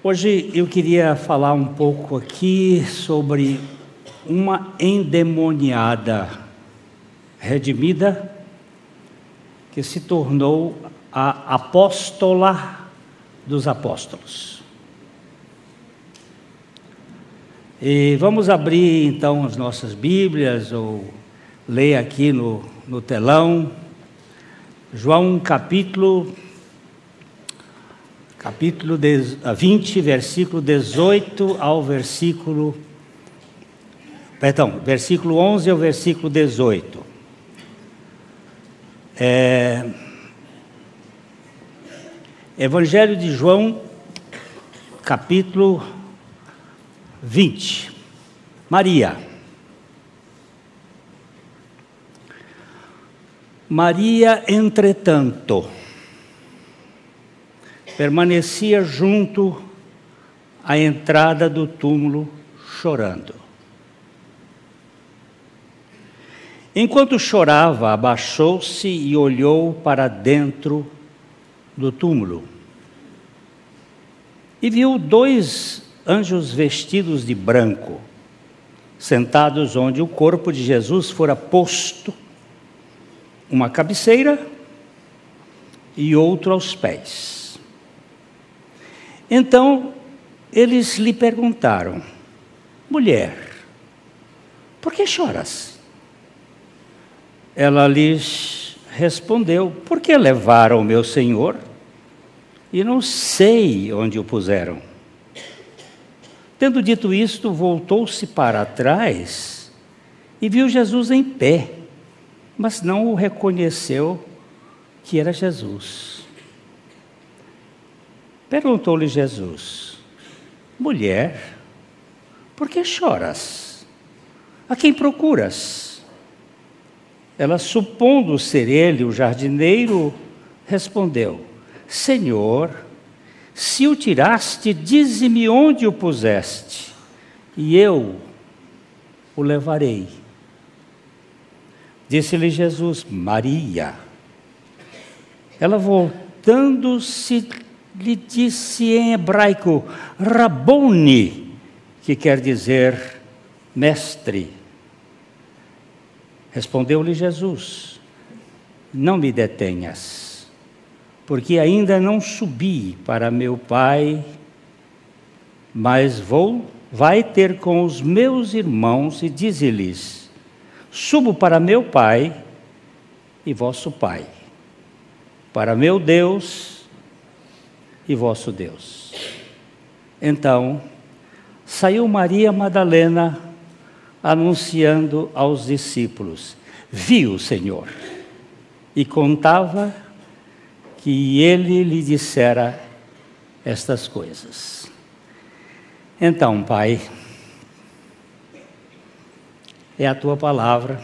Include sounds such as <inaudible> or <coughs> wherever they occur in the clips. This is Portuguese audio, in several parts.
Hoje eu queria falar um pouco aqui sobre uma endemoniada redimida que se tornou a apóstola dos apóstolos. E vamos abrir então as nossas Bíblias ou ler aqui no, no telão, João capítulo capítulo 20, versículo 18 ao versículo. Perdão, versículo 11 ao versículo 18. É, Evangelho de João, capítulo 20. Maria. Maria, entretanto, permanecia junto à entrada do túmulo chorando. Enquanto chorava, abaixou-se e olhou para dentro do túmulo. E viu dois anjos vestidos de branco, sentados onde o corpo de Jesus fora posto, uma cabeceira e outro aos pés. Então eles lhe perguntaram: mulher, por que choras? Ela lhes respondeu: Porque levaram meu senhor e não sei onde o puseram. Tendo dito isto, voltou-se para trás e viu Jesus em pé, mas não o reconheceu que era Jesus. Perguntou-lhe Jesus: Mulher, por que choras? A quem procuras? Ela, supondo ser ele o jardineiro, respondeu: Senhor, se o tiraste, dize-me onde o puseste, e eu o levarei. Disse-lhe Jesus: Maria. Ela, voltando-se, lhe disse em hebraico, Raboni, que quer dizer mestre. Respondeu-lhe Jesus: Não me detenhas, porque ainda não subi para meu Pai, mas vou, vai ter com os meus irmãos e dize-lhes: Subo para meu Pai e vosso Pai, para meu Deus e vosso Deus. Então, saiu Maria Madalena anunciando aos discípulos: Viu o Senhor. E contava que ele lhe dissera estas coisas. Então, Pai, é a tua palavra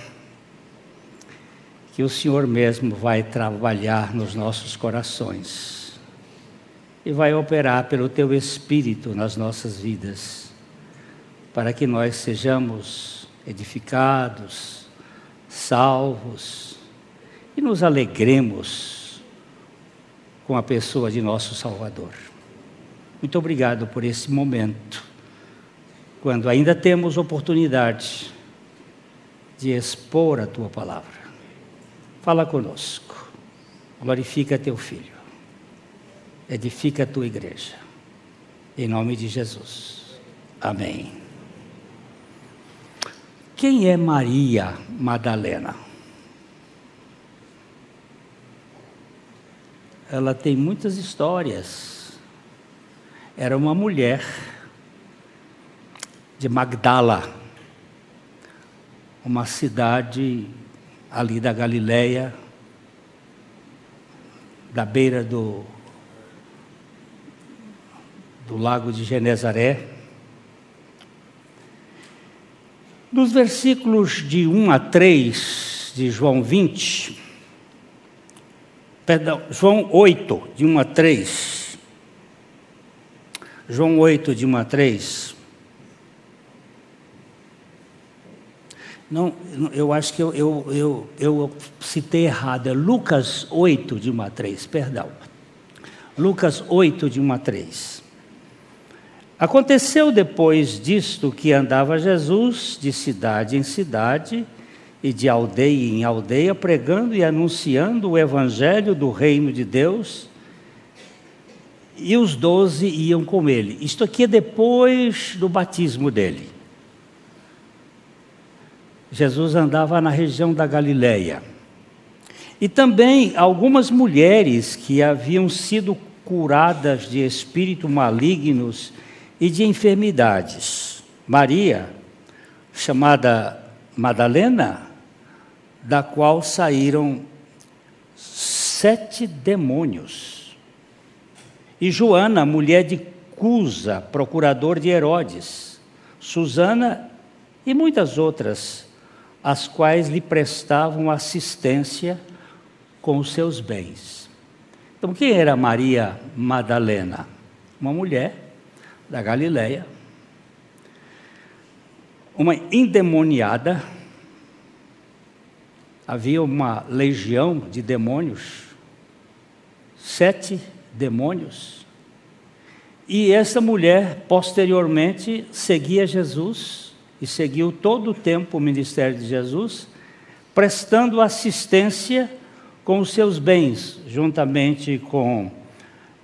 que o Senhor mesmo vai trabalhar nos nossos corações e vai operar pelo teu Espírito nas nossas vidas, para que nós sejamos edificados, salvos e nos alegremos com a pessoa de nosso Salvador. Muito obrigado por esse momento, quando ainda temos oportunidade de expor a tua palavra. Fala conosco, glorifica teu filho edifica a tua igreja. Em nome de Jesus. Amém. Quem é Maria Madalena? Ela tem muitas histórias. Era uma mulher de Magdala, uma cidade ali da Galileia, da beira do do lago de Genezaré. Nos versículos de 1 a 3 de João 20, perdão, João 8, de 1 a 3. João 8, de 1 a 3. Não, eu acho que eu, eu, eu, eu citei errado, é Lucas 8, de 1 a 3, perdão. Lucas 8, de 1 a 3. Aconteceu depois disto que andava Jesus de cidade em cidade e de aldeia em aldeia, pregando e anunciando o evangelho do reino de Deus, e os doze iam com ele. Isto aqui é depois do batismo dele. Jesus andava na região da Galileia. E também algumas mulheres que haviam sido curadas de espíritos malignos e de enfermidades. Maria, chamada Madalena, da qual saíram sete demônios. E Joana, mulher de Cusa, procurador de Herodes, Susana e muitas outras, as quais lhe prestavam assistência com os seus bens. Então, quem era Maria Madalena? Uma mulher da Galileia, uma endemoniada, havia uma legião de demônios, sete demônios, e essa mulher posteriormente seguia Jesus e seguiu todo o tempo o ministério de Jesus, prestando assistência com os seus bens, juntamente com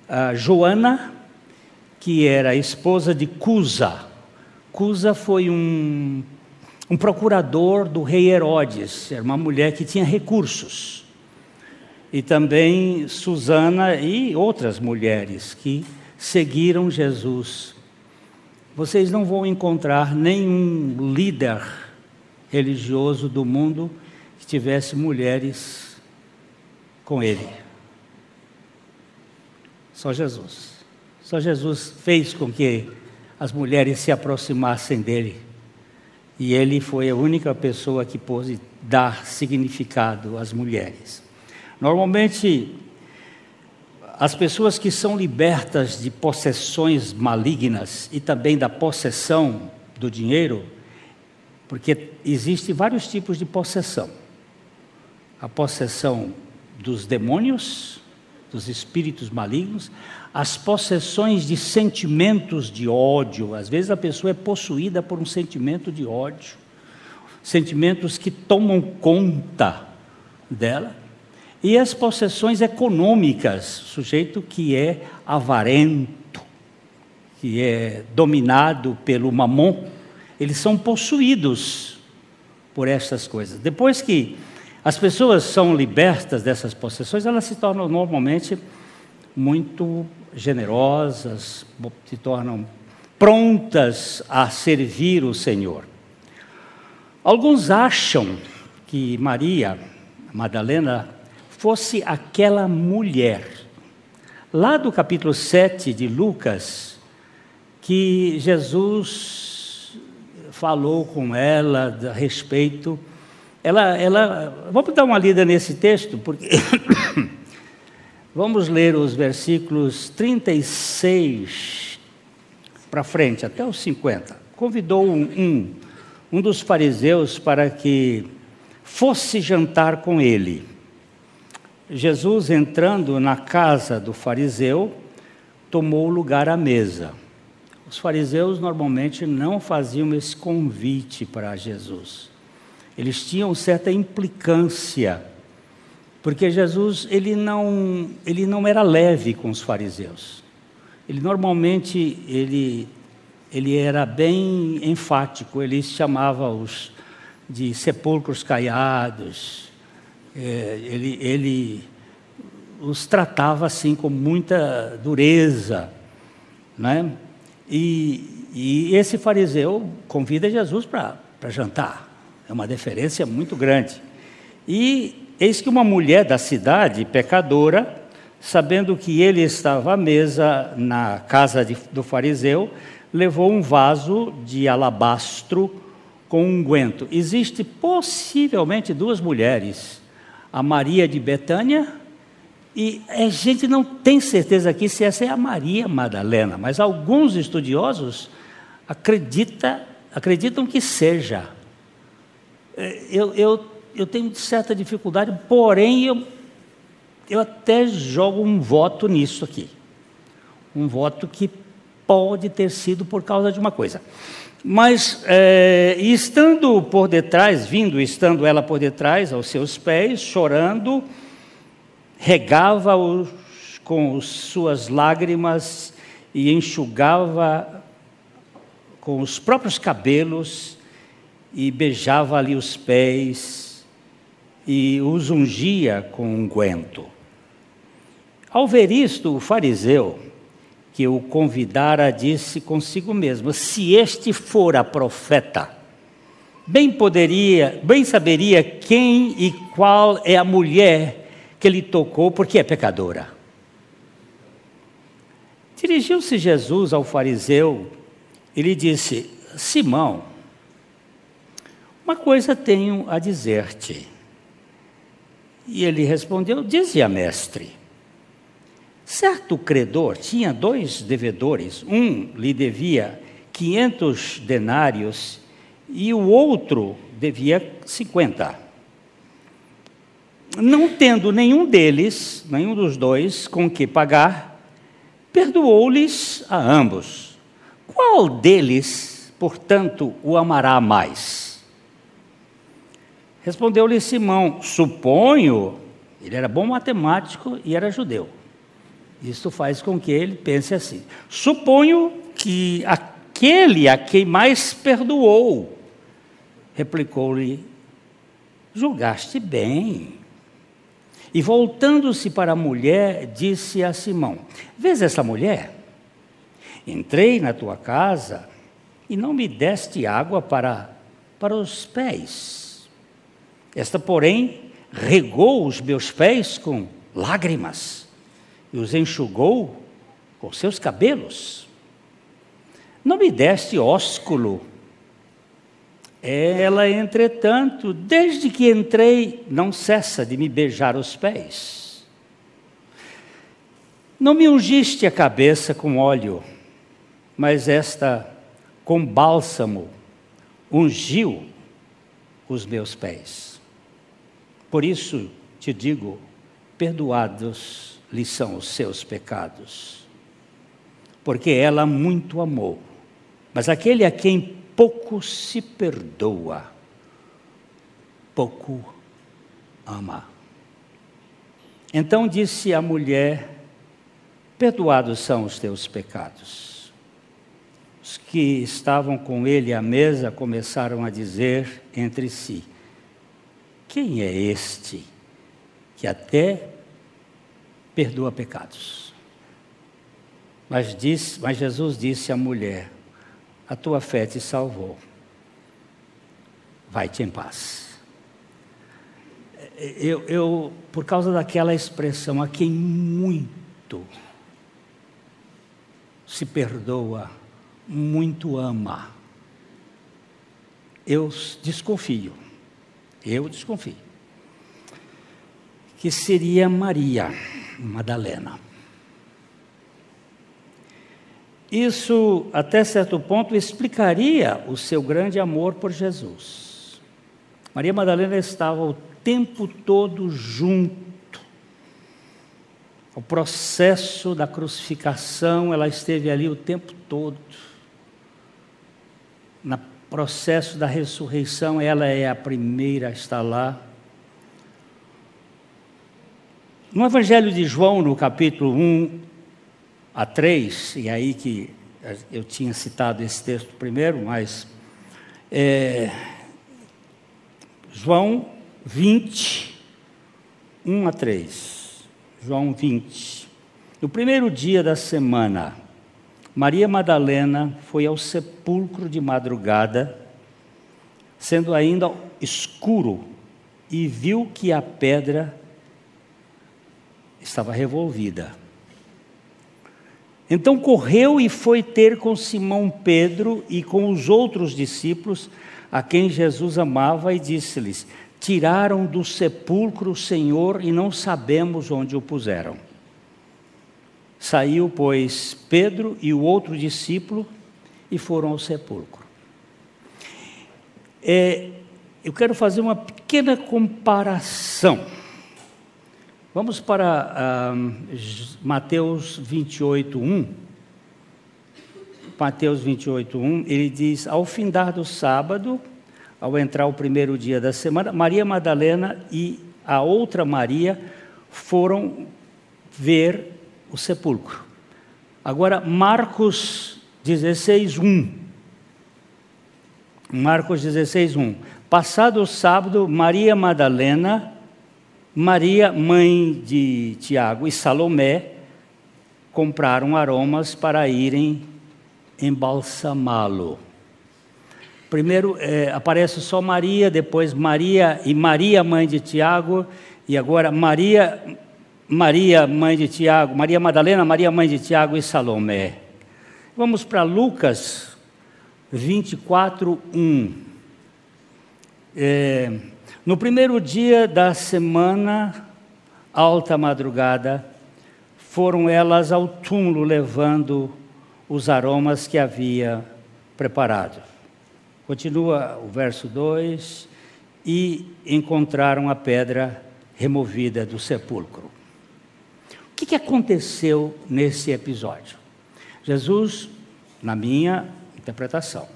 a Joana, que era esposa de Cusa. Cusa foi um um procurador do rei Herodes, era uma mulher que tinha recursos. E também Susana e outras mulheres que seguiram Jesus. Vocês não vão encontrar nenhum líder religioso do mundo que tivesse mulheres com ele. Só Jesus. Só Jesus fez com que as mulheres se aproximassem dele e ele foi a única pessoa que pôde dar significado às mulheres. Normalmente, as pessoas que são libertas de possessões malignas e também da possessão do dinheiro, porque existem vários tipos de possessão. A possessão dos demônios, dos espíritos malignos, as possessões de sentimentos de ódio. Às vezes a pessoa é possuída por um sentimento de ódio, sentimentos que tomam conta dela. E as possessões econômicas, sujeito que é avarento, que é dominado pelo mamon, eles são possuídos por essas coisas. Depois que as pessoas são libertas dessas possessões, elas se tornam normalmente muito generosas, se tornam prontas a servir o Senhor. Alguns acham que Maria Madalena fosse aquela mulher, lá do capítulo 7 de Lucas, que Jesus falou com ela a respeito. Ela, ela, vamos dar uma lida nesse texto, porque <coughs> Vamos ler os versículos 36 para frente, até os 50. Convidou um, um, um dos fariseus para que fosse jantar com ele. Jesus, entrando na casa do fariseu, tomou lugar à mesa. Os fariseus normalmente não faziam esse convite para Jesus. Eles tinham certa implicância porque Jesus ele não, ele não era leve com os fariseus. Ele normalmente ele, ele era bem enfático, ele chamava-os de sepulcros caiados, é, ele, ele os tratava assim com muita dureza. Né? E, e esse fariseu convida Jesus para jantar, é uma deferência muito grande. E Eis que uma mulher da cidade, pecadora, sabendo que ele estava à mesa na casa de, do fariseu, levou um vaso de alabastro com unguento. Existe possivelmente duas mulheres, a Maria de Betânia e a gente não tem certeza aqui se essa é a Maria Madalena, mas alguns estudiosos acredita, acreditam que seja. É, eu, eu eu tenho certa dificuldade, porém eu, eu até jogo um voto nisso aqui. Um voto que pode ter sido por causa de uma coisa. Mas, é, estando por detrás, vindo, estando ela por detrás, aos seus pés, chorando, regava-os com suas lágrimas e enxugava com os próprios cabelos e beijava ali os pés e os ungia com unguento. Ao ver isto, o fariseu, que o convidara, disse consigo mesmo: Se este fora profeta, bem poderia, bem saberia quem e qual é a mulher que lhe tocou, porque é pecadora. Dirigiu-se Jesus ao fariseu e lhe disse: Simão, uma coisa tenho a dizer-te. E ele respondeu: Dizia, mestre. Certo credor tinha dois devedores. Um lhe devia 500 denários e o outro devia 50. Não tendo nenhum deles, nenhum dos dois, com que pagar, perdoou-lhes a ambos. Qual deles, portanto, o amará mais? Respondeu-lhe Simão: Suponho, ele era bom matemático e era judeu. Isso faz com que ele pense assim: Suponho que aquele a quem mais perdoou, replicou-lhe: Julgaste bem. E voltando-se para a mulher, disse a Simão: Vês essa mulher? Entrei na tua casa e não me deste água para, para os pés esta, porém, regou os meus pés com lágrimas e os enxugou com seus cabelos. Não me deste ósculo. Ela, entretanto, desde que entrei, não cessa de me beijar os pés. Não me ungiste a cabeça com óleo, mas esta com bálsamo ungiu os meus pés. Por isso te digo: perdoados lhe são os seus pecados, porque ela muito amou. Mas aquele a quem pouco se perdoa, pouco ama. Então disse a mulher: Perdoados são os teus pecados. Os que estavam com ele à mesa começaram a dizer entre si: quem é este que até perdoa pecados? Mas, diz, mas Jesus disse à mulher: A tua fé te salvou. Vai-te em paz. Eu, eu, por causa daquela expressão, a quem muito se perdoa, muito ama, eu desconfio eu desconfio. Que seria Maria Madalena. Isso, até certo ponto, explicaria o seu grande amor por Jesus. Maria Madalena estava o tempo todo junto. O processo da crucificação, ela esteve ali o tempo todo. Na processo da ressurreição, ela é a primeira a estar lá. No Evangelho de João, no capítulo 1 a 3, e aí que eu tinha citado esse texto primeiro, mas é, João 20, 1 a 3. João 20. No primeiro dia da semana, Maria Madalena foi ao sepulcro de madrugada, sendo ainda escuro, e viu que a pedra estava revolvida. Então correu e foi ter com Simão Pedro e com os outros discípulos, a quem Jesus amava, e disse-lhes: Tiraram do sepulcro o Senhor e não sabemos onde o puseram. Saiu, pois, Pedro e o outro discípulo e foram ao sepulcro. É, eu quero fazer uma pequena comparação. Vamos para uh, Mateus 28, 1. Mateus 28, 1, ele diz: Ao findar do sábado, ao entrar o primeiro dia da semana, Maria Madalena e a outra Maria foram ver o sepulcro. Agora, Marcos 16, 1. Marcos 16, 1. Passado o sábado, Maria Madalena, Maria, mãe de Tiago, e Salomé compraram aromas para irem embalsamá-lo. Primeiro é, aparece só Maria, depois Maria e Maria, mãe de Tiago, e agora Maria, Maria, mãe de Tiago, Maria Madalena, Maria, mãe de Tiago e Salomé. Vamos para Lucas 24, 1. É, no primeiro dia da semana, alta madrugada, foram elas ao túmulo levando os aromas que havia preparado. Continua o verso 2: e encontraram a pedra removida do sepulcro. Que, que aconteceu nesse episódio? Jesus, na minha interpretação,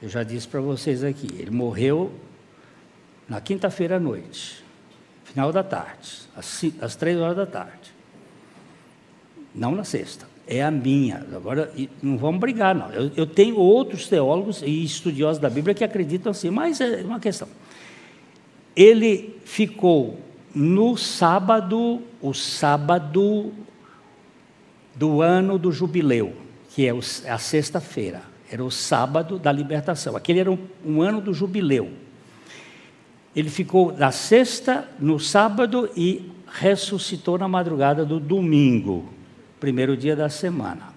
eu já disse para vocês aqui, ele morreu na quinta-feira à noite, final da tarde, às, às três horas da tarde. Não na sexta é a minha. Agora, não vamos brigar, não. Eu, eu, tenho outros teólogos e estudiosos da Bíblia que acreditam assim, mas é uma questão. Ele ficou no sábado, o sábado do ano do jubileu, que é a sexta-feira. Era o sábado da libertação. Aquele era um, um ano do jubileu. Ele ficou da sexta no sábado e ressuscitou na madrugada do domingo primeiro dia da semana.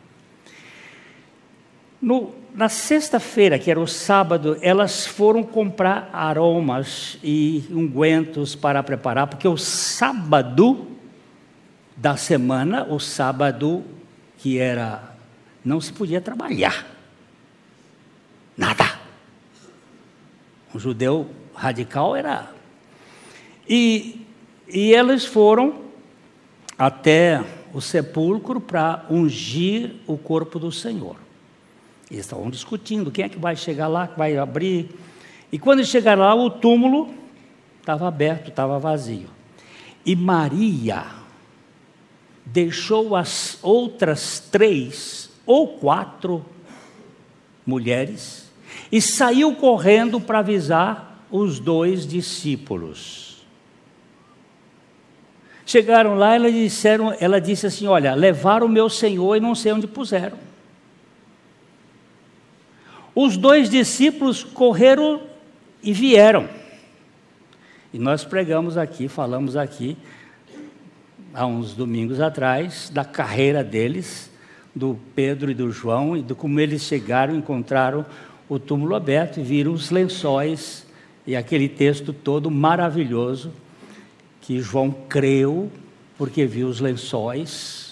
No, na sexta-feira, que era o sábado, elas foram comprar aromas e ungüentos para preparar, porque o sábado da semana, o sábado que era, não se podia trabalhar. Nada. Um judeu radical era. E, e eles foram até o sepulcro para ungir o corpo do Senhor. Eles estavam discutindo quem é que vai chegar lá, que vai abrir. E quando chegaram lá, o túmulo estava aberto, estava vazio. E Maria deixou as outras três ou quatro mulheres e saiu correndo para avisar os dois discípulos. Chegaram lá, ela, disseram, ela disse assim: Olha, levaram o meu senhor e não sei onde puseram. Os dois discípulos correram e vieram. E nós pregamos aqui, falamos aqui, há uns domingos atrás, da carreira deles, do Pedro e do João, e de como eles chegaram, encontraram o túmulo aberto e viram os lençóis e aquele texto todo maravilhoso que João creu porque viu os lençóis,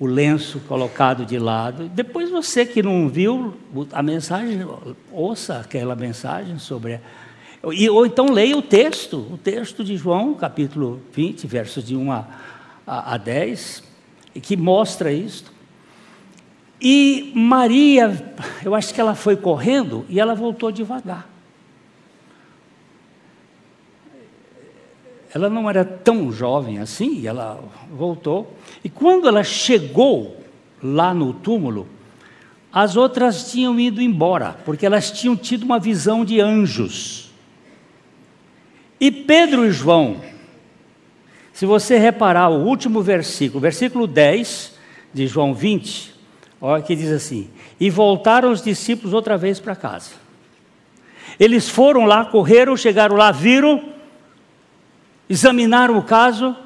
o lenço colocado de lado. Depois você que não viu a mensagem, ouça aquela mensagem sobre. Ou então leia o texto, o texto de João, capítulo 20, versos de 1 a, a, a 10, que mostra isto. E Maria, eu acho que ela foi correndo e ela voltou devagar. Ela não era tão jovem assim, ela voltou. E quando ela chegou lá no túmulo, as outras tinham ido embora, porque elas tinham tido uma visão de anjos. E Pedro e João, se você reparar o último versículo, versículo 10 de João 20, olha que diz assim: E voltaram os discípulos outra vez para casa. Eles foram lá, correram, chegaram lá, viram examinaram o caso,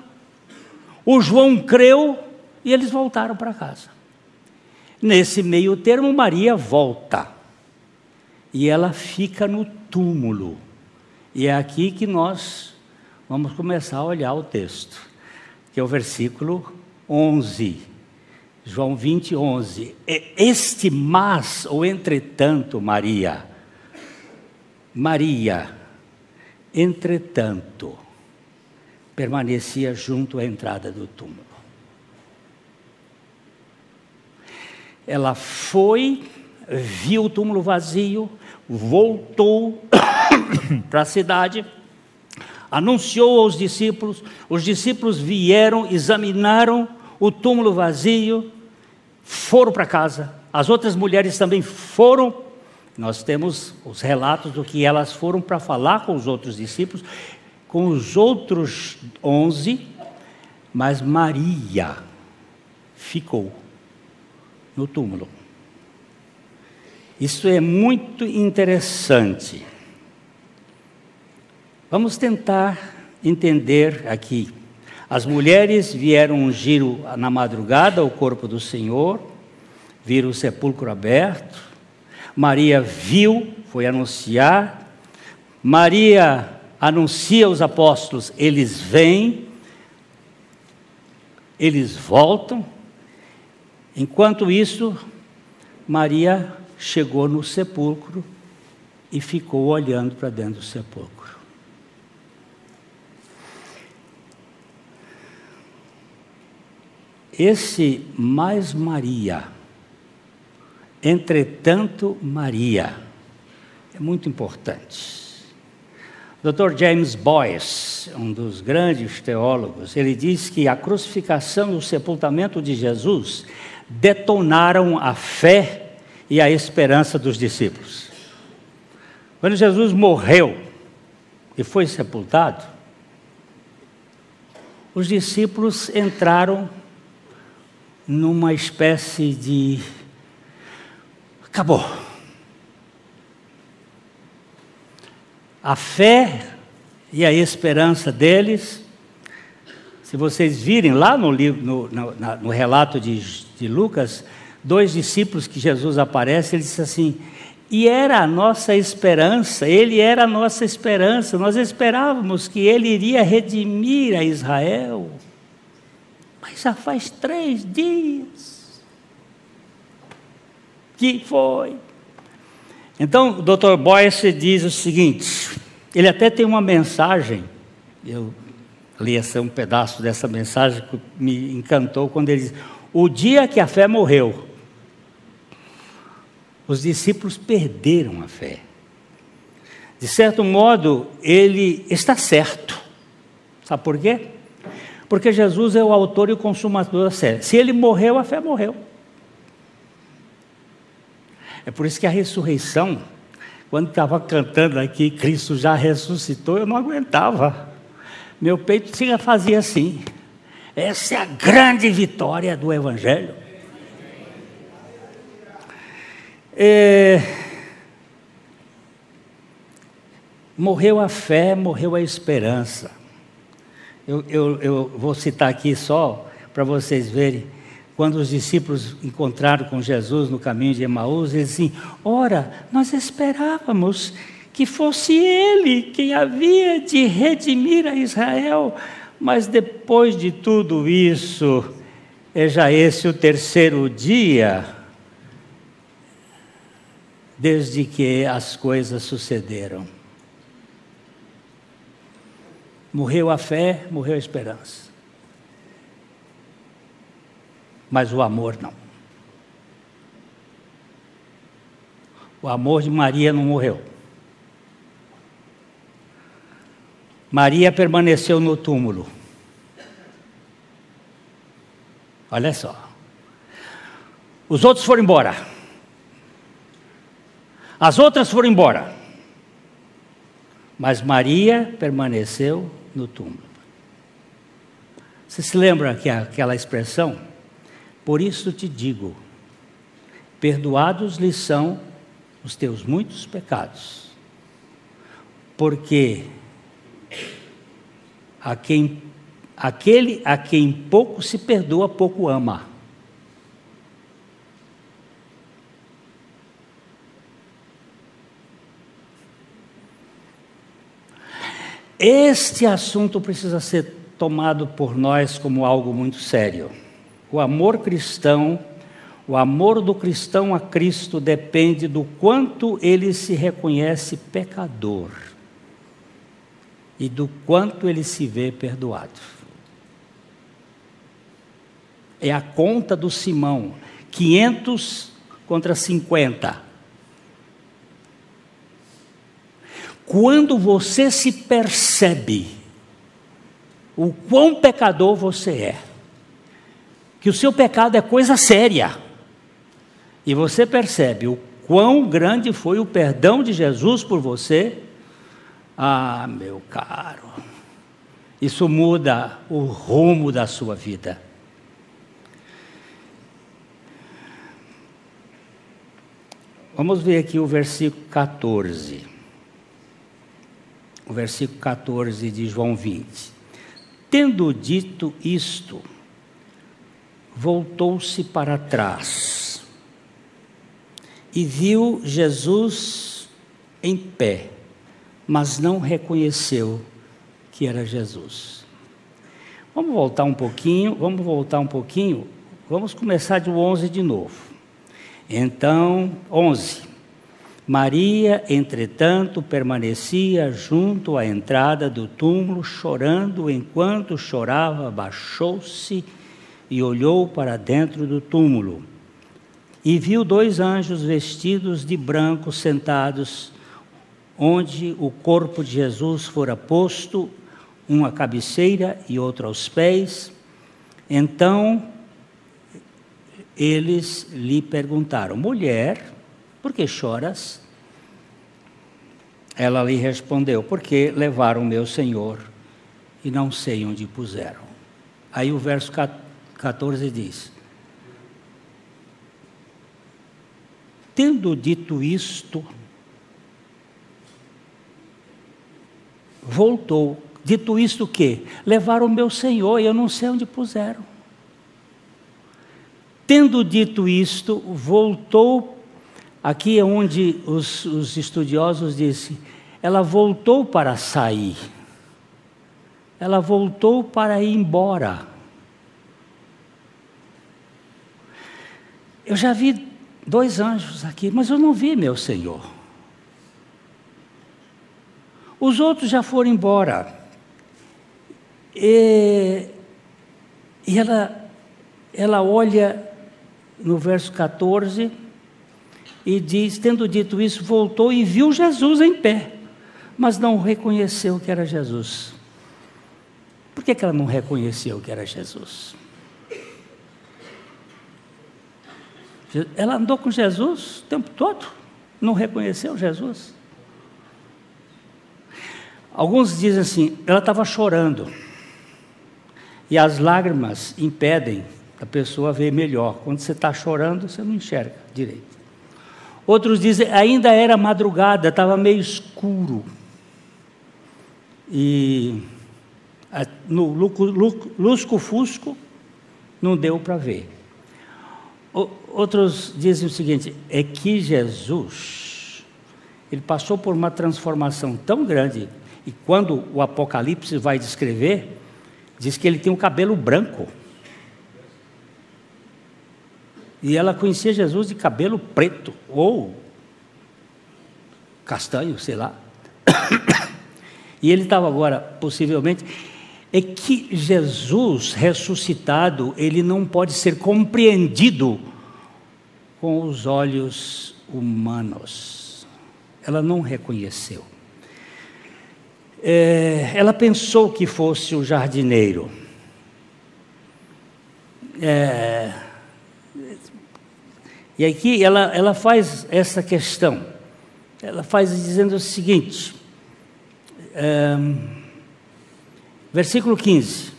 o João creu e eles voltaram para casa. Nesse meio termo, Maria volta e ela fica no túmulo. E é aqui que nós vamos começar a olhar o texto, que é o versículo 11. João 20, 11. Este mas, ou entretanto, Maria, Maria, entretanto, permanecia junto à entrada do túmulo. ela foi, viu o túmulo vazio, voltou <coughs> para a cidade, anunciou aos discípulos, os discípulos vieram, examinaram o túmulo vazio, foram para casa. As outras mulheres também foram. Nós temos os relatos do que elas foram para falar com os outros discípulos, com os outros onze, mas Maria ficou no túmulo. Isso é muito interessante. Vamos tentar entender aqui. As mulheres vieram ungir na madrugada o corpo do Senhor, viram o sepulcro aberto. Maria viu, foi anunciar. Maria anuncia aos apóstolos, eles vêm, eles voltam. Enquanto isso, Maria chegou no sepulcro e ficou olhando para dentro do sepulcro. Esse mais Maria, entretanto Maria, é muito importante. Dr. James Boyce, um dos grandes teólogos, ele diz que a crucificação e o sepultamento de Jesus detonaram a fé e a esperança dos discípulos. Quando Jesus morreu e foi sepultado, os discípulos entraram numa espécie de. Acabou. A fé e a esperança deles, se vocês virem lá no, livro, no, no, no relato de, de Lucas, dois discípulos que Jesus aparece, ele disse assim: e era a nossa esperança, ele era a nossa esperança, nós esperávamos que ele iria redimir a Israel. Mas já faz três dias que foi. Então, o Dr. Boyce diz o seguinte: ele até tem uma mensagem, eu li esse, um pedaço dessa mensagem que me encantou quando ele diz: O dia que a fé morreu, os discípulos perderam a fé. De certo modo, ele está certo. Sabe por quê? Porque Jesus é o autor e o consumador da fé. Se ele morreu, a fé morreu. É por isso que a ressurreição, quando estava cantando aqui, Cristo já ressuscitou, eu não aguentava. Meu peito fazia assim. Essa é a grande vitória do Evangelho. É... Morreu a fé, morreu a esperança. Eu, eu, eu vou citar aqui só para vocês verem. Quando os discípulos encontraram com Jesus no caminho de Emaús, eles assim: Ora, nós esperávamos que fosse Ele quem havia de redimir a Israel, mas depois de tudo isso, é já esse o terceiro dia desde que as coisas sucederam. Morreu a fé, morreu a esperança. Mas o amor não. O amor de Maria não morreu. Maria permaneceu no túmulo. Olha só. Os outros foram embora. As outras foram embora. Mas Maria permaneceu no túmulo. Você se lembra que aquela expressão? Por isso te digo: perdoados lhe são os teus muitos pecados, porque a quem, aquele a quem pouco se perdoa, pouco ama. Este assunto precisa ser tomado por nós como algo muito sério. O amor cristão, o amor do cristão a Cristo depende do quanto ele se reconhece pecador e do quanto ele se vê perdoado. É a conta do Simão, 500 contra 50. Quando você se percebe o quão pecador você é, que o seu pecado é coisa séria, e você percebe o quão grande foi o perdão de Jesus por você, ah, meu caro, isso muda o rumo da sua vida. Vamos ver aqui o versículo 14. O versículo 14 de João 20. Tendo dito isto, voltou-se para trás e viu Jesus em pé, mas não reconheceu que era Jesus. Vamos voltar um pouquinho, vamos voltar um pouquinho, vamos começar de 11 de novo. Então, 11. Maria, entretanto, permanecia junto à entrada do túmulo, chorando. Enquanto chorava, baixou-se e olhou para dentro do túmulo. E viu dois anjos vestidos de branco sentados, onde o corpo de Jesus fora posto, um à cabeceira e outro aos pés. Então eles lhe perguntaram: Mulher, por que choras? Ela lhe respondeu: Porque levaram meu senhor e não sei onde puseram. Aí o verso 14 diz: Tendo dito isto, voltou. Dito isto o quê? Levaram meu senhor e eu não sei onde puseram. Tendo dito isto, voltou, aqui é onde os, os estudiosos dizem, ela voltou para sair, ela voltou para ir embora. Eu já vi dois anjos aqui, mas eu não vi meu Senhor. Os outros já foram embora. E, e ela, ela olha no verso 14, e diz: Tendo dito isso, voltou e viu Jesus em pé, mas não reconheceu que era Jesus. Por que, que ela não reconheceu que era Jesus? Ela andou com Jesus o tempo todo, não reconheceu Jesus. Alguns dizem assim: ela estava chorando, e as lágrimas impedem a pessoa vê melhor. Quando você está chorando, você não enxerga direito. Outros dizem, ainda era madrugada, estava meio escuro. E no lusco-fusco não deu para ver. Outros dizem o seguinte: é que Jesus, ele passou por uma transformação tão grande, e quando o Apocalipse vai descrever, diz que ele tem um cabelo branco. E ela conhecia Jesus de cabelo preto ou castanho, sei lá. <coughs> E ele estava agora, possivelmente, é que Jesus ressuscitado, ele não pode ser compreendido com os olhos humanos. Ela não reconheceu. É, ela pensou que fosse o jardineiro. É, e aqui ela, ela faz essa questão. Ela faz dizendo o seguinte, um, versículo 15.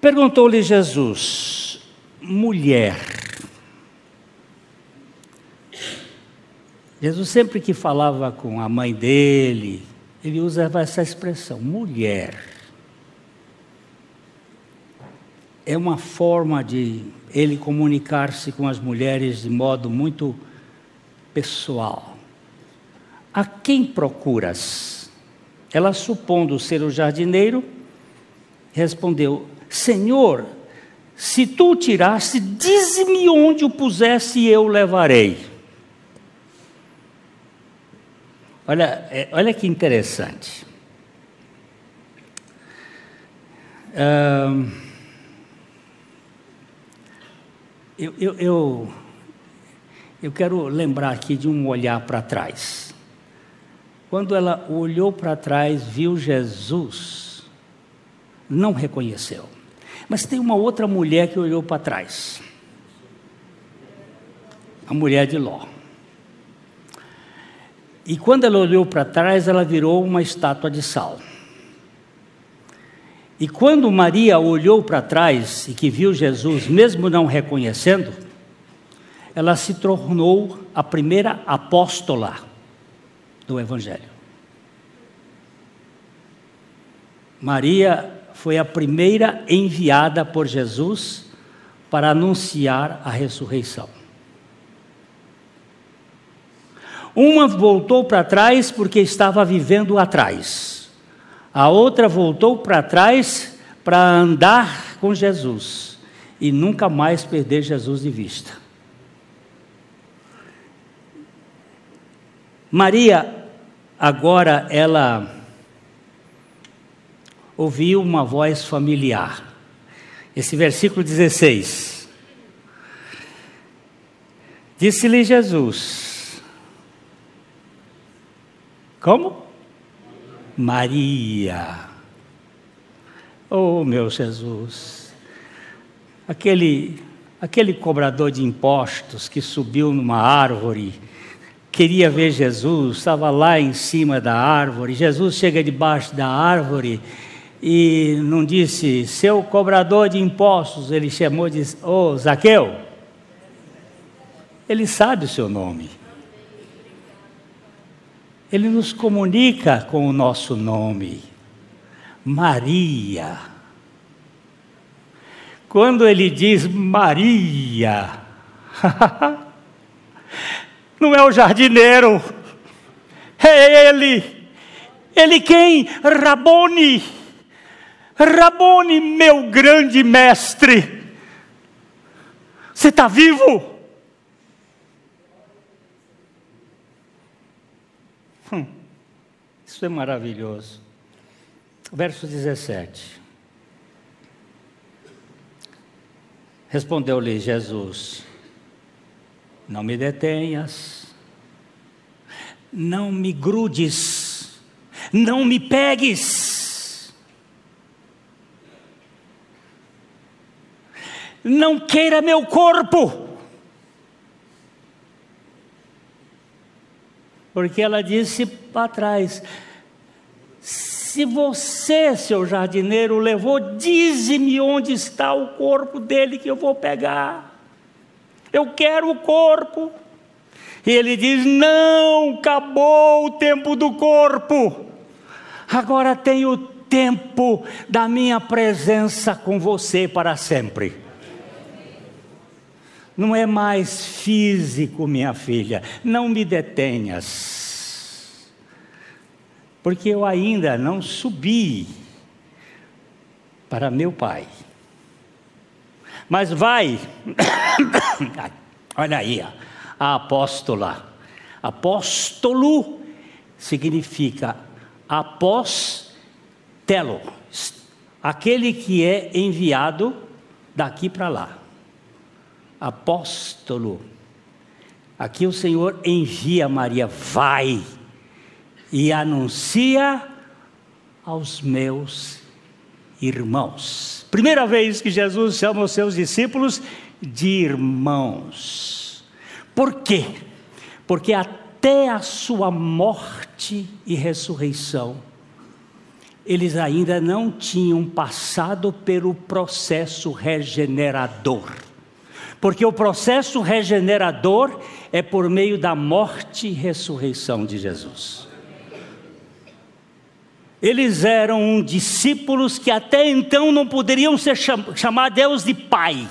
Perguntou-lhe Jesus, mulher. Jesus sempre que falava com a mãe dele, ele usava essa expressão, mulher é uma forma de ele comunicar-se com as mulheres de modo muito pessoal. A quem procuras? Ela, supondo ser o jardineiro, respondeu: Senhor, se tu o tiraste, dize-me onde o pusesse e eu o levarei. Olha, é, olha que interessante. eu, eu, eu, eu quero lembrar aqui de um olhar para trás. Quando ela olhou para trás, viu Jesus, não reconheceu. Mas tem uma outra mulher que olhou para trás. A mulher de Ló. E quando ela olhou para trás, ela virou uma estátua de sal. E quando Maria olhou para trás e que viu Jesus, mesmo não reconhecendo, ela se tornou a primeira apóstola do Evangelho. Maria foi a primeira enviada por Jesus para anunciar a ressurreição. Uma voltou para trás porque estava vivendo atrás. A outra voltou para trás para andar com Jesus e nunca mais perder Jesus de vista. Maria, agora ela ouviu uma voz familiar. Esse versículo 16. Disse-lhe Jesus: Como? Maria. Oh, meu Jesus. Aquele aquele cobrador de impostos que subiu numa árvore, queria ver Jesus, estava lá em cima da árvore. Jesus chega debaixo da árvore e não disse, seu cobrador de impostos, ele chamou de, ô oh, Zaqueu. Ele sabe o seu nome. Ele nos comunica com o nosso nome. Maria. Quando ele diz Maria, <laughs> não é o jardineiro, é ele. Ele quem? Rabone. Rabone, meu grande mestre. Você está vivo? Hum, isso é maravilhoso. Verso 17. Respondeu-lhe Jesus: Não me detenhas, não me grudes, não me pegues. Não queira meu corpo. Porque ela disse para trás: se você, seu jardineiro, levou, dize-me onde está o corpo dele que eu vou pegar. Eu quero o corpo. E ele diz: Não, acabou o tempo do corpo. Agora tem o tempo da minha presença com você para sempre. Não é mais físico, minha filha. Não me detenhas. Porque eu ainda não subi para meu Pai. Mas vai, <coughs> olha aí, a apóstola. Apóstolo significa apóstelo, aquele que é enviado daqui para lá apóstolo. Aqui o Senhor envia Maria, vai e anuncia aos meus irmãos. Primeira vez que Jesus chama os seus discípulos de irmãos. Por quê? Porque até a sua morte e ressurreição, eles ainda não tinham passado pelo processo regenerador porque o processo regenerador é por meio da morte e ressurreição de Jesus. Eles eram discípulos que até então não poderiam ser cham chamar Deus de Pai,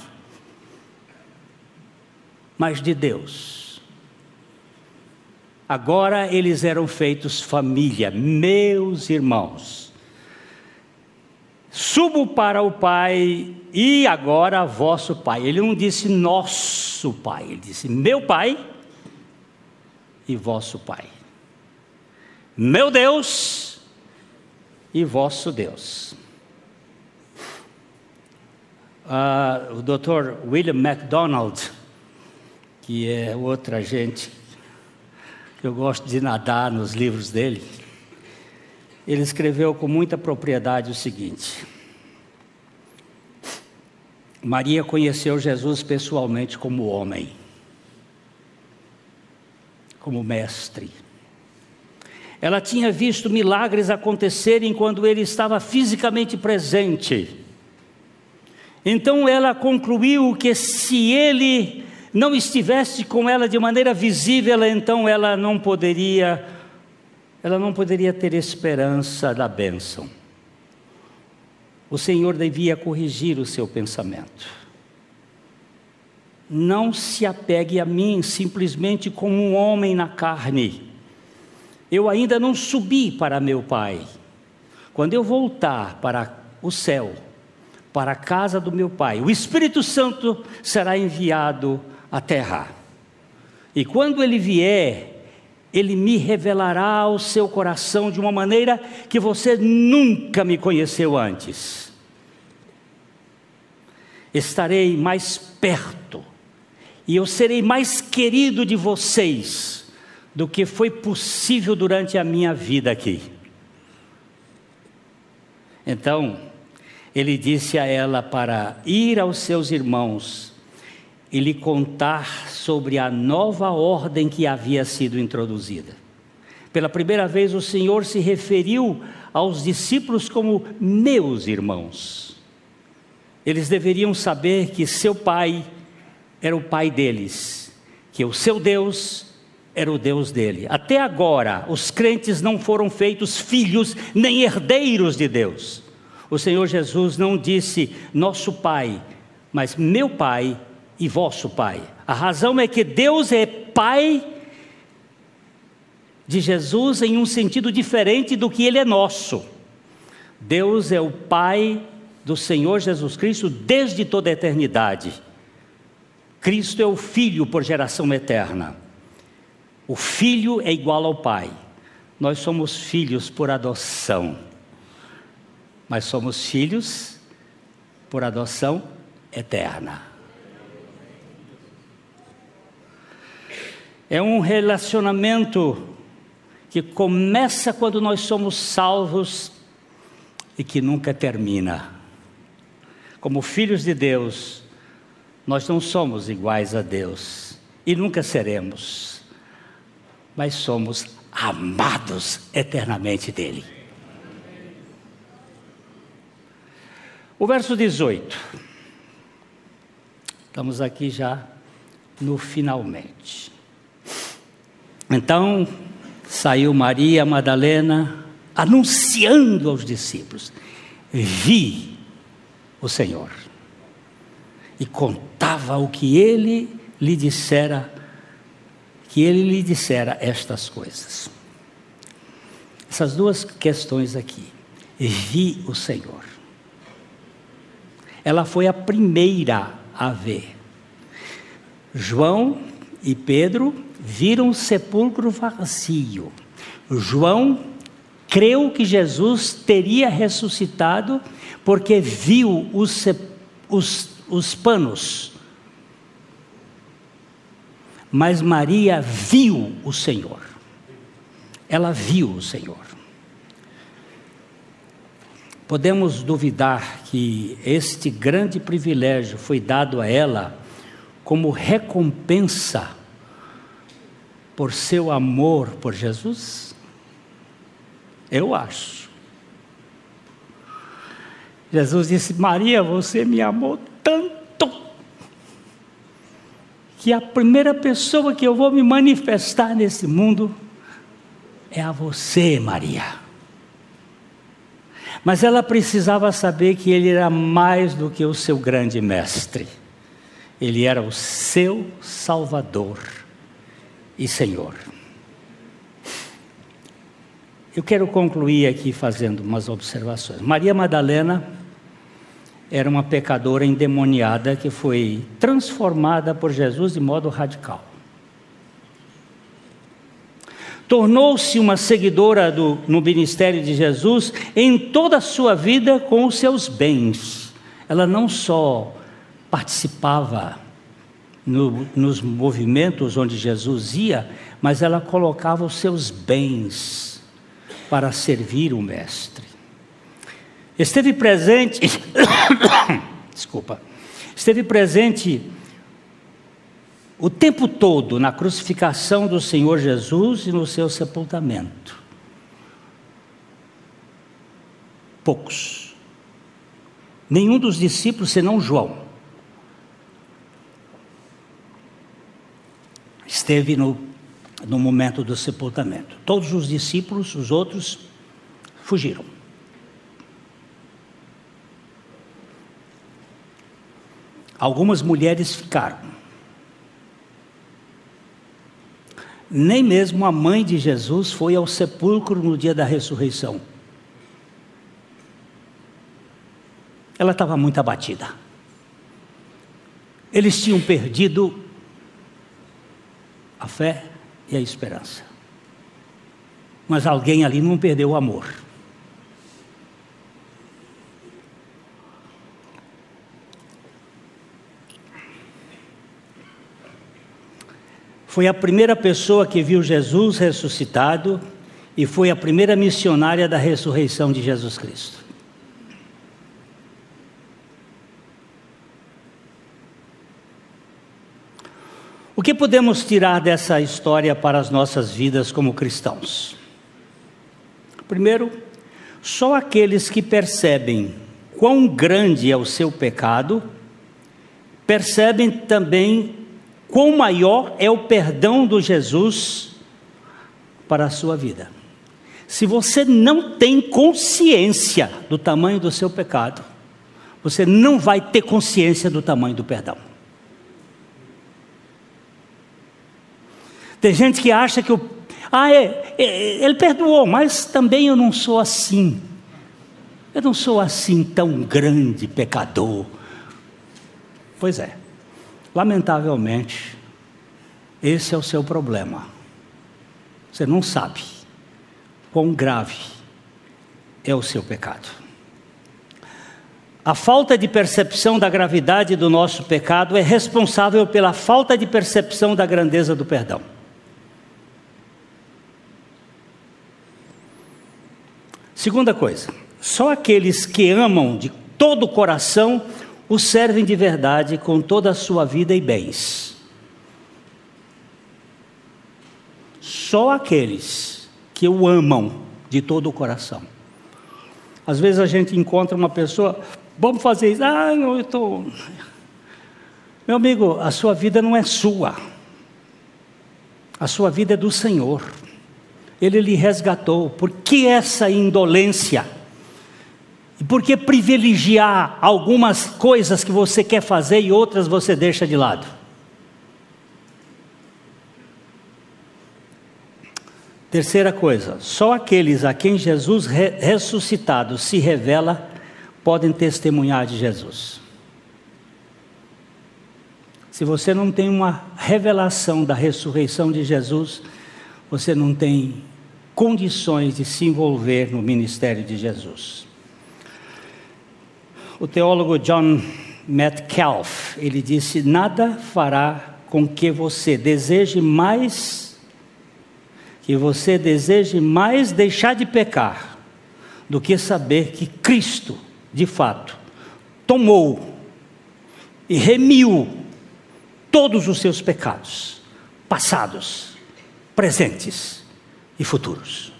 mas de Deus. Agora eles eram feitos família, meus irmãos. Subo para o Pai e agora vosso Pai. Ele não disse nosso Pai, ele disse meu Pai e vosso Pai. Meu Deus e vosso Deus. uh, o Dr. William MacDonald, que é outra gente que eu gosto de nadar nos livros dele, ele escreveu com muita propriedade o seguinte: Maria conheceu Jesus pessoalmente como homem, como mestre. Ela tinha visto milagres acontecerem quando ele estava fisicamente presente. Então ela concluiu que se ele não estivesse com ela de maneira visível, então ela não poderia ela não poderia ter esperança da bênção. O Senhor devia corrigir o seu pensamento. Não se apegue a mim simplesmente como um homem na carne. Eu ainda não subi para meu Pai. Quando eu voltar para o céu, para a casa do meu Pai, o Espírito Santo será enviado a terra. E quando ele vier, ele me revelará o seu coração de uma maneira que você nunca me conheceu antes. Estarei mais perto e eu serei mais querido de vocês do que foi possível durante a minha vida aqui. Então, ele disse a ela para ir aos seus irmãos e lhe contar sobre a nova ordem que havia sido introduzida. Pela primeira vez, o Senhor se referiu aos discípulos como meus irmãos. Eles deveriam saber que seu pai era o pai deles, que o seu Deus era o Deus dele. Até agora, os crentes não foram feitos filhos nem herdeiros de Deus. O Senhor Jesus não disse nosso pai, mas meu pai e vosso Pai. A razão é que Deus é Pai de Jesus em um sentido diferente do que Ele é nosso. Deus é o Pai do Senhor Jesus Cristo desde toda a eternidade. Cristo é o Filho por geração eterna. O Filho é igual ao Pai. Nós somos filhos por adoção, mas somos filhos por adoção eterna. É um relacionamento que começa quando nós somos salvos e que nunca termina. Como filhos de Deus, nós não somos iguais a Deus e nunca seremos, mas somos amados eternamente dEle. O verso 18, estamos aqui já no finalmente. Então saiu Maria Madalena anunciando aos discípulos: Vi o Senhor. E contava o que ele lhe dissera, que ele lhe dissera estas coisas. Essas duas questões aqui. Vi o Senhor. Ela foi a primeira a ver. João e Pedro viram o sepulcro vazio. João creu que Jesus teria ressuscitado porque viu os, os, os panos. Mas Maria viu o Senhor. Ela viu o Senhor. Podemos duvidar que este grande privilégio foi dado a ela como recompensa por seu amor por Jesus? Eu acho. Jesus disse: Maria, você me amou tanto que a primeira pessoa que eu vou me manifestar nesse mundo é a você, Maria. Mas ela precisava saber que ele era mais do que o seu grande mestre. Ele era o seu Salvador e Senhor. Eu quero concluir aqui fazendo umas observações. Maria Madalena era uma pecadora endemoniada que foi transformada por Jesus de modo radical. Tornou-se uma seguidora do, no ministério de Jesus em toda a sua vida com os seus bens ela não só participava no, nos movimentos onde Jesus ia, mas ela colocava os seus bens para servir o Mestre. Esteve presente, <coughs> desculpa, esteve presente o tempo todo na crucificação do Senhor Jesus e no seu sepultamento. Poucos. Nenhum dos discípulos, senão João, esteve no, no momento do sepultamento. Todos os discípulos, os outros, fugiram. Algumas mulheres ficaram. Nem mesmo a mãe de Jesus foi ao sepulcro no dia da ressurreição. Ela estava muito abatida. Eles tinham perdido a fé e a esperança. Mas alguém ali não perdeu o amor. Foi a primeira pessoa que viu Jesus ressuscitado e foi a primeira missionária da ressurreição de Jesus Cristo. O que podemos tirar dessa história para as nossas vidas como cristãos? Primeiro, só aqueles que percebem quão grande é o seu pecado, percebem também quão maior é o perdão do Jesus para a sua vida. Se você não tem consciência do tamanho do seu pecado, você não vai ter consciência do tamanho do perdão. Tem gente que acha que o, ah, é, é, ele perdoou, mas também eu não sou assim. Eu não sou assim tão grande pecador. Pois é, lamentavelmente, esse é o seu problema. Você não sabe quão grave é o seu pecado. A falta de percepção da gravidade do nosso pecado é responsável pela falta de percepção da grandeza do perdão. Segunda coisa, só aqueles que amam de todo o coração o servem de verdade com toda a sua vida e bens. Só aqueles que o amam de todo o coração. Às vezes a gente encontra uma pessoa, vamos fazer isso, ah, eu estou. Meu amigo, a sua vida não é sua, a sua vida é do Senhor. Ele lhe resgatou. Por que essa indolência? E por que privilegiar algumas coisas que você quer fazer e outras você deixa de lado? Terceira coisa, só aqueles a quem Jesus ressuscitado se revela podem testemunhar de Jesus. Se você não tem uma revelação da ressurreição de Jesus, você não tem condições de se envolver no ministério de Jesus. O teólogo John Metcalf, ele disse: "Nada fará com que você deseje mais que você deseje mais deixar de pecar do que saber que Cristo, de fato, tomou e remiu todos os seus pecados, passados, presentes e futuros.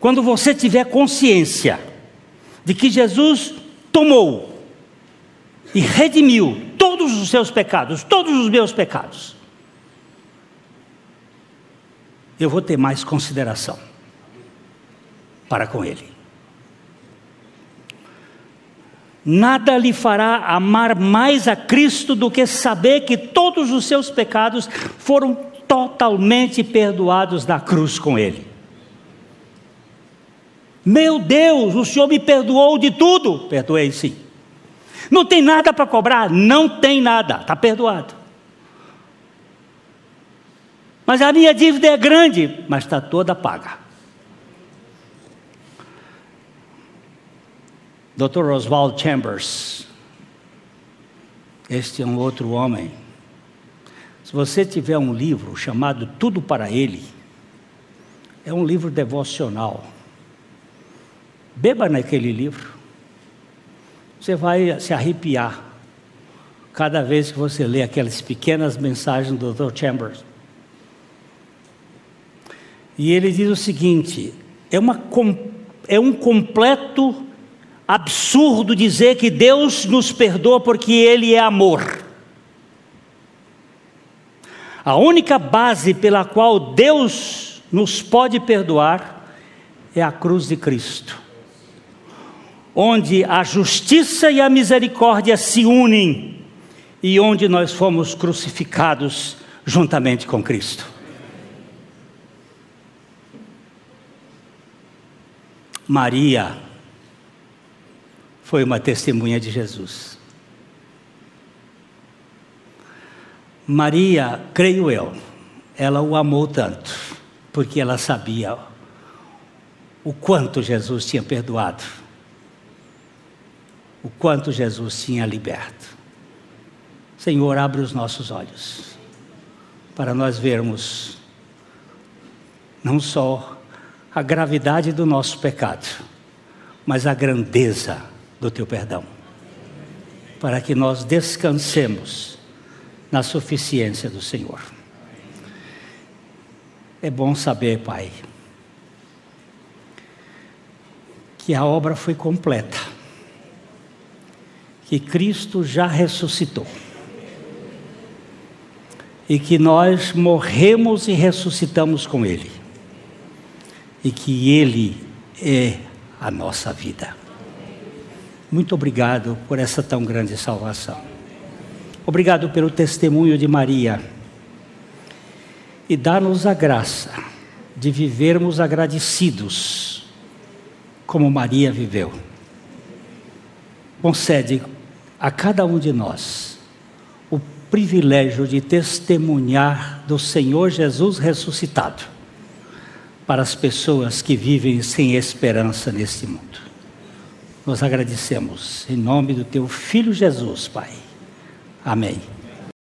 Quando você tiver consciência de que Jesus tomou e redimiu todos os seus pecados, todos os meus pecados, eu vou ter mais consideração para com Ele. Nada lhe fará amar mais a Cristo do que saber que todos os seus pecados foram totalmente perdoados na cruz com Ele. Meu Deus, o Senhor me perdoou de tudo. Perdoei sim. Não tem nada para cobrar? Não tem nada, está perdoado. Mas a minha dívida é grande, mas está toda paga. Dr. Oswald Chambers, este é um outro homem. Se você tiver um livro chamado Tudo para Ele, é um livro devocional. Beba naquele livro. Você vai se arrepiar cada vez que você lê aquelas pequenas mensagens do Dr. Chambers. E ele diz o seguinte: é, uma, é um completo absurdo dizer que Deus nos perdoa porque Ele é amor. A única base pela qual Deus nos pode perdoar é a cruz de Cristo, onde a justiça e a misericórdia se unem e onde nós fomos crucificados juntamente com Cristo. Maria foi uma testemunha de Jesus. Maria, creio eu, ela o amou tanto, porque ela sabia o quanto Jesus tinha perdoado, o quanto Jesus tinha liberto. Senhor, abre os nossos olhos, para nós vermos não só a gravidade do nosso pecado, mas a grandeza do teu perdão, para que nós descansemos na suficiência do Senhor. É bom saber, Pai, que a obra foi completa, que Cristo já ressuscitou e que nós morremos e ressuscitamos com Ele, e que Ele é a nossa vida. Muito obrigado por essa tão grande salvação. Obrigado pelo testemunho de Maria. E dá-nos a graça de vivermos agradecidos, como Maria viveu. Concede a cada um de nós o privilégio de testemunhar do Senhor Jesus ressuscitado para as pessoas que vivem sem esperança neste mundo. Nós agradecemos em nome do teu filho Jesus, Pai. Amém.